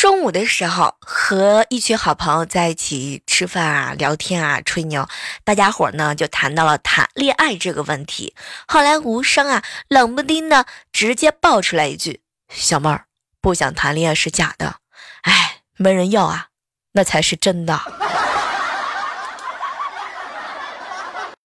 中午的时候，和一群好朋友在一起吃饭啊、聊天啊、吹牛，大家伙呢就谈到了谈恋爱这个问题。后来无声啊，冷不丁的直接爆出来一句：“小妹儿，不想谈恋爱是假的，哎，没人要啊，那才是真的。”